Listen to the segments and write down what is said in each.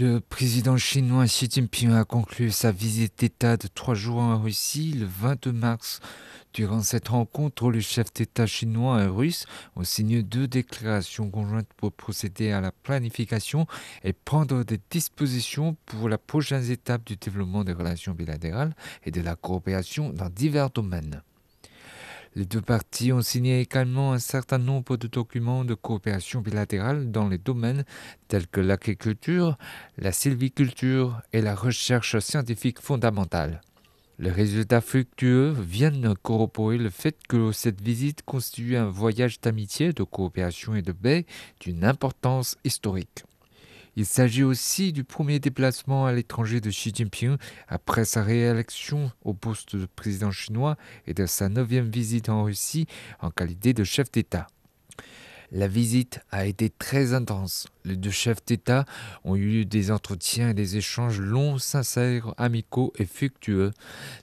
Le président chinois Xi Jinping a conclu sa visite d'État de trois jours en Russie le 22 mars. Durant cette rencontre, les chefs d'État chinois et russes ont signé deux déclarations conjointes pour procéder à la planification et prendre des dispositions pour la prochaine étape du développement des relations bilatérales et de la coopération dans divers domaines. Les deux parties ont signé également un certain nombre de documents de coopération bilatérale dans les domaines tels que l'agriculture, la sylviculture et la recherche scientifique fondamentale. Les résultats fructueux viennent corroborer le fait que cette visite constitue un voyage d'amitié, de coopération et de paix d'une importance historique. Il s'agit aussi du premier déplacement à l'étranger de Xi Jinping après sa réélection au poste de président chinois et de sa neuvième visite en Russie en qualité de chef d'État. La visite a été très intense. Les deux chefs d'État ont eu des entretiens et des échanges longs, sincères, amicaux et fructueux.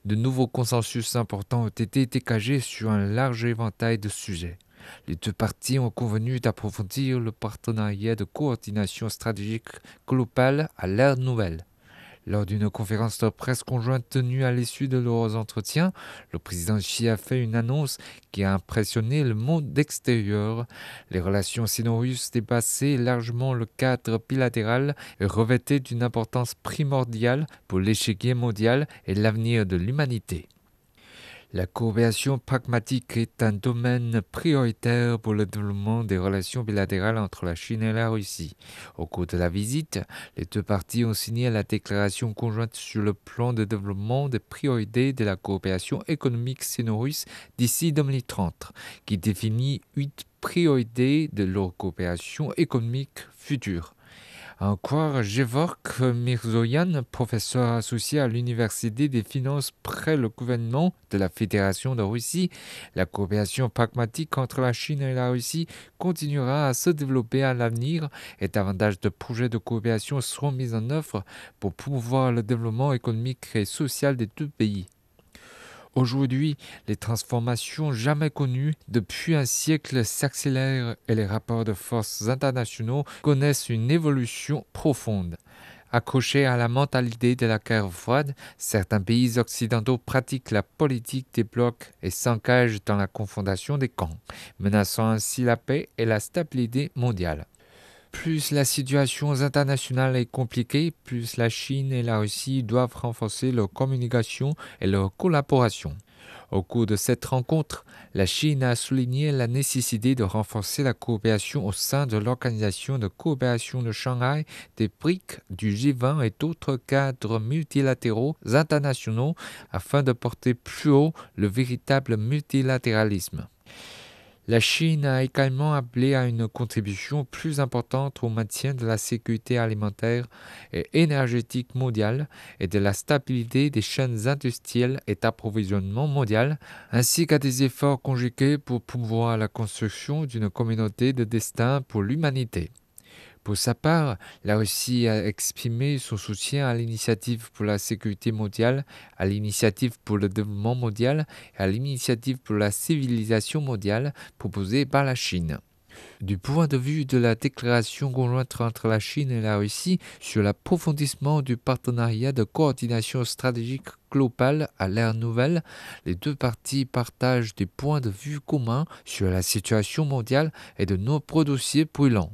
De nouveaux consensus importants ont été dégagés sur un large éventail de sujets. Les deux parties ont convenu d'approfondir le partenariat de coordination stratégique globale à l'ère nouvelle. Lors d'une conférence de presse conjointe tenue à l'issue de leurs entretiens, le président Xi a fait une annonce qui a impressionné le monde extérieur. Les relations sino-russes dépassaient largement le cadre bilatéral et revêtaient d'une importance primordiale pour l'échiquier mondial et l'avenir de l'humanité. La coopération pragmatique est un domaine prioritaire pour le développement des relations bilatérales entre la Chine et la Russie. Au cours de la visite, les deux parties ont signé la déclaration conjointe sur le plan de développement des priorités de la coopération économique sino-russe d'ici 2030, qui définit huit priorités de leur coopération économique future. Croire Gevork Mirzoyan, professeur associé à l'Université des finances près le gouvernement de la Fédération de Russie, la coopération pragmatique entre la Chine et la Russie continuera à se développer à l'avenir et davantage de projets de coopération seront mis en œuvre pour promouvoir le développement économique et social des deux pays. Aujourd'hui, les transformations jamais connues depuis un siècle s'accélèrent et les rapports de forces internationaux connaissent une évolution profonde. Accrochés à la mentalité de la guerre froide, certains pays occidentaux pratiquent la politique des blocs et s'engagent dans la confondation des camps, menaçant ainsi la paix et la stabilité mondiale. Plus la situation internationale est compliquée, plus la Chine et la Russie doivent renforcer leur communication et leur collaboration. Au cours de cette rencontre, la Chine a souligné la nécessité de renforcer la coopération au sein de l'Organisation de coopération de Shanghai, des BRIC, du G20 et d'autres cadres multilatéraux internationaux afin de porter plus haut le véritable multilatéralisme. La Chine a également appelé à une contribution plus importante au maintien de la sécurité alimentaire et énergétique mondiale et de la stabilité des chaînes industrielles et d'approvisionnement mondial, ainsi qu'à des efforts conjugués pour promouvoir la construction d'une communauté de destin pour l'humanité. Pour sa part, la Russie a exprimé son soutien à l'initiative pour la sécurité mondiale, à l'initiative pour le développement mondial et à l'initiative pour la civilisation mondiale proposée par la Chine. Du point de vue de la déclaration conjointe entre la Chine et la Russie sur l'approfondissement du partenariat de coordination stratégique globale à l'ère nouvelle, les deux parties partagent des points de vue communs sur la situation mondiale et de nombreux dossiers brûlants.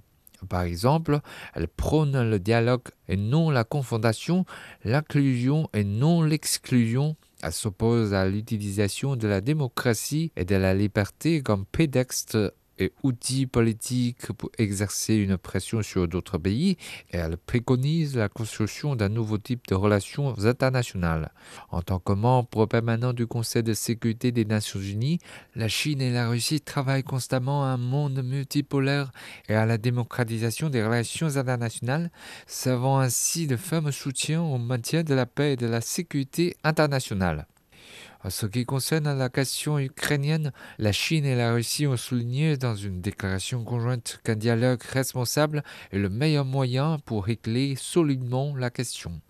Par exemple, elle prône le dialogue et non la confondation, l'inclusion et non l'exclusion. Elle s'oppose à l'utilisation de la démocratie et de la liberté comme prétexte et outils politiques pour exercer une pression sur d'autres pays et elle préconise la construction d'un nouveau type de relations internationales. En tant que membre permanent du Conseil de sécurité des Nations Unies, la Chine et la Russie travaillent constamment à un monde multipolaire et à la démocratisation des relations internationales, servant ainsi de ferme soutien au maintien de la paix et de la sécurité internationale. En ce qui concerne la question ukrainienne, la Chine et la Russie ont souligné dans une déclaration conjointe qu'un dialogue responsable est le meilleur moyen pour régler solidement la question.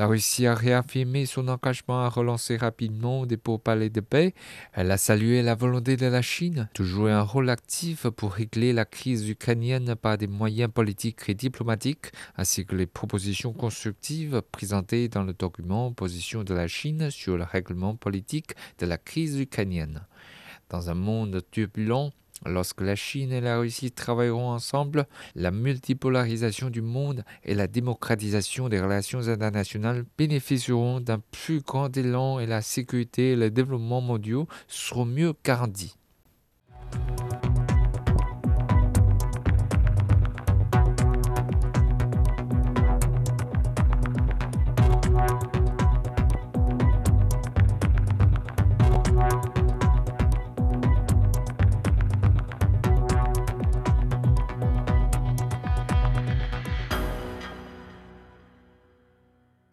La Russie a réaffirmé son engagement à relancer rapidement des pourparlers de paix. Elle a salué la volonté de la Chine de jouer un rôle actif pour régler la crise ukrainienne par des moyens politiques et diplomatiques, ainsi que les propositions constructives présentées dans le document Position de la Chine sur le règlement politique de la crise ukrainienne. Dans un monde turbulent, Lorsque la Chine et la Russie travailleront ensemble, la multipolarisation du monde et la démocratisation des relations internationales bénéficieront d'un plus grand élan et la sécurité et le développement mondiaux seront mieux garantis.